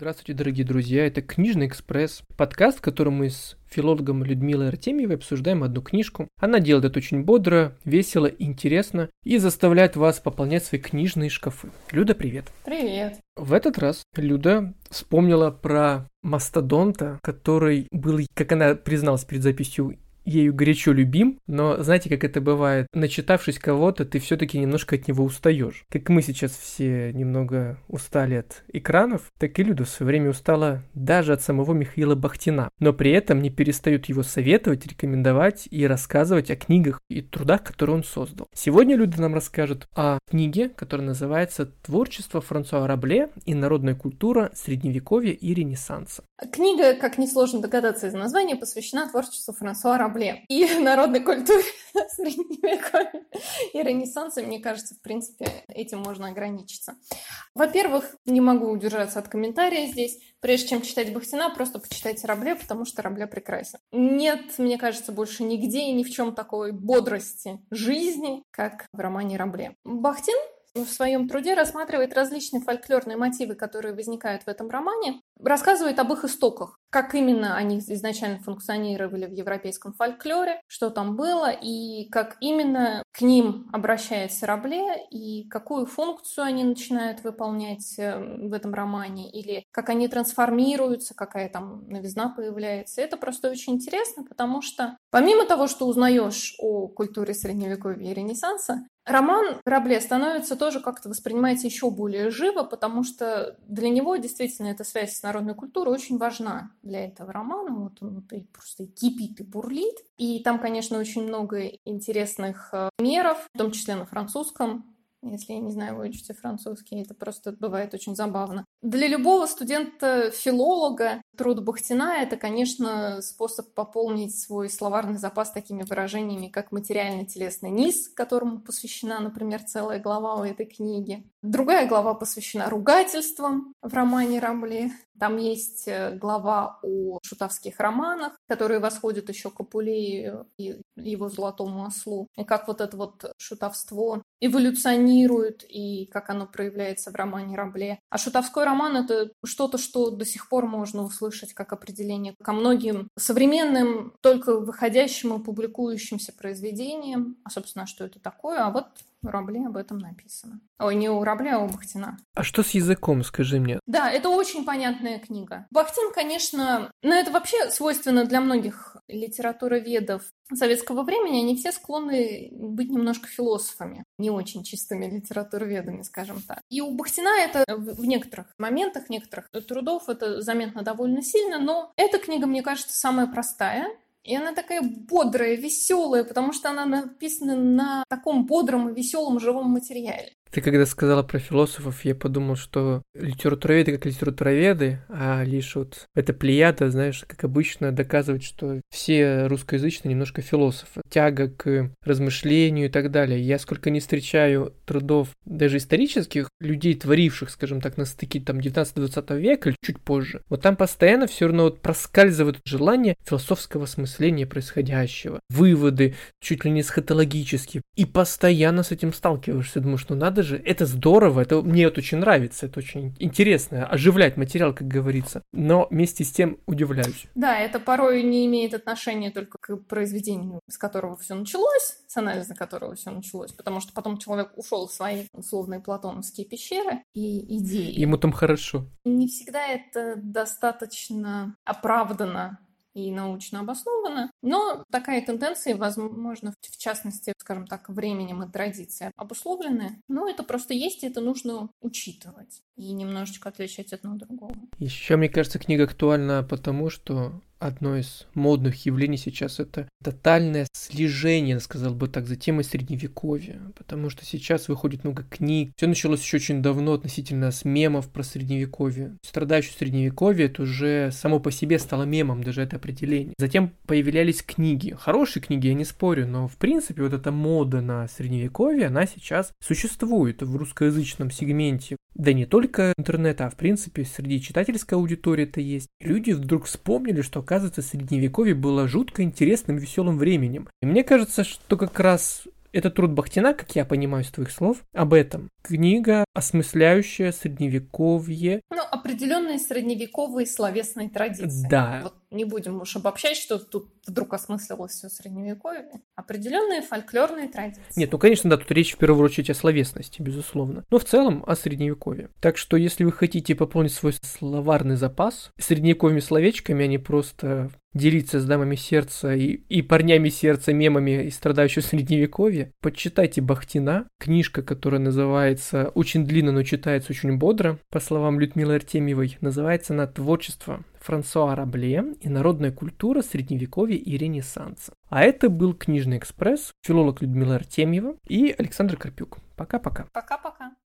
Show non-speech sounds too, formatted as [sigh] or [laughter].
Здравствуйте, дорогие друзья, это «Книжный экспресс», подкаст, в котором мы с филологом Людмилой Артемьевой обсуждаем одну книжку. Она делает это очень бодро, весело, интересно и заставляет вас пополнять свои книжные шкафы. Люда, привет! Привет! В этот раз Люда вспомнила про мастодонта, который был, как она призналась перед записью, ею горячо любим, но знаете, как это бывает, начитавшись кого-то, ты все-таки немножко от него устаешь. Как мы сейчас все немного устали от экранов, так и Люда в свое время устала даже от самого Михаила Бахтина, но при этом не перестают его советовать, рекомендовать и рассказывать о книгах и трудах, которые он создал. Сегодня Люда нам расскажет о книге, которая называется «Творчество Франсуа Рабле и народная культура Средневековья и Ренессанса». Книга, как несложно догадаться из названия, посвящена творчеству Франсуа Рабле и [laughs] народной культуре [laughs] Средневековья и Ренессанса. Мне кажется, в принципе, этим можно ограничиться. Во-первых, не могу удержаться от комментария здесь. Прежде чем читать Бахтина, просто почитайте Рабле, потому что Рабле прекрасен. Нет, мне кажется, больше нигде и ни в чем такой бодрости жизни, как в романе Рабле. Бахтин в своем труде рассматривает различные фольклорные мотивы, которые возникают в этом романе, рассказывает об их истоках, как именно они изначально функционировали в европейском фольклоре, что там было, и как именно к ним обращается Рабле, и какую функцию они начинают выполнять э, в этом романе, или как они трансформируются, какая там новизна появляется. Это просто очень интересно, потому что помимо того, что узнаешь о культуре Средневековья и Ренессанса, Роман Рабле становится тоже как-то воспринимается еще более живо, потому что для него действительно эта связь с народной культурой очень важна для этого романа. Вот он и просто кипит и бурлит. И там, конечно, очень много интересных э, меров, в том числе на французском, если я не знаю, вы учите французский, это просто бывает очень забавно. Для любого студента-филолога труд Бахтина — это, конечно, способ пополнить свой словарный запас такими выражениями, как материально-телесный низ, которому посвящена, например, целая глава у этой книги. Другая глава посвящена ругательствам в романе Рамли. Там есть э, глава о шутовских романах, которые восходят еще к Апулею и его золотому ослу. И как вот это вот шутовство эволюционирует и как оно проявляется в романе Рабле. А шутовской роман — это что-то, что до сих пор можно услышать как определение ко многим современным, только выходящим и публикующимся произведениям. А, собственно, что это такое? А вот у Рабле об этом написано. Ой, не у Рабле, а у Бахтина. А что с языком, скажи мне? Да, это очень понятная книга. Бахтин, конечно, но это вообще свойственно для многих литературоведов советского времени. Они все склонны быть немножко философами, не очень чистыми литературоведами, скажем так. И у Бахтина это в некоторых моментах, некоторых трудов это заметно довольно сильно, но эта книга, мне кажется, самая простая, и она такая бодрая, веселая, потому что она написана на таком бодром и веселом живом материале. Ты когда сказала про философов, я подумал, что литературоведы как литературоведы, а лишь вот эта плеяда, знаешь, как обычно, доказывает, что все русскоязычные немножко философы. Тяга к размышлению и так далее. Я сколько не встречаю трудов даже исторических людей, творивших, скажем так, на стыке там 19-20 века или чуть позже, вот там постоянно все равно вот проскальзывает желание философского осмысления происходящего, выводы чуть ли не схотологические, и постоянно с этим сталкиваешься, думаешь, ну надо же, это здорово, это мне это очень нравится, это очень интересно, оживлять материал, как говорится, но вместе с тем удивляюсь. Да, это порой не имеет отношения только к произведению, с которого все началось, с анализа которого все началось, потому что потом человек ушел в свои условные платоновские пещеры и идеи. Ему там хорошо. Не всегда это достаточно оправдано и научно обосновано, но такая тенденция, возможно, в частности, скажем так, временем и традицией обусловлены, но это просто есть, и это нужно учитывать и немножечко отличать одно от другого. Еще, мне кажется, книга актуальна потому, что одно из модных явлений сейчас это тотальное слежение, сказал бы так, за темой средневековья, потому что сейчас выходит много книг. Все началось еще очень давно относительно с мемов про средневековье. Страдающее средневековье это уже само по себе стало мемом, даже это определение. Затем появлялись книги. Хорошие книги, я не спорю, но в принципе вот эта мода на средневековье, она сейчас существует в русскоязычном сегменте. Да не только интернета, а в принципе среди читательской аудитории это есть. Люди вдруг вспомнили, что оказывается, средневековье было жутко интересным и веселым временем. И мне кажется, что как раз Это труд Бахтина, как я понимаю из твоих слов, об этом. Книга, осмысляющая средневековье. Ну, определенные средневековые словесные традиции. Да. Вот не будем уж обобщать, что тут вдруг осмыслилось все средневековье. Определенные фольклорные традиции. Нет, ну, конечно, да, тут речь в первую очередь о словесности, безусловно. Но в целом о средневековье. Так что, если вы хотите пополнить свой словарный запас средневековыми словечками, а не просто делиться с дамами сердца и, и парнями сердца мемами и страдающего средневековья, почитайте Бахтина, книжка, которая называется очень длинно, но читается очень бодро, по словам Людмилы Артемьевой, называется она «Творчество Франсуа Рабле и народная культура Средневековья и Ренессанса». А это был Книжный экспресс, филолог Людмила Артемьева и Александр Карпюк. Пока-пока. Пока-пока.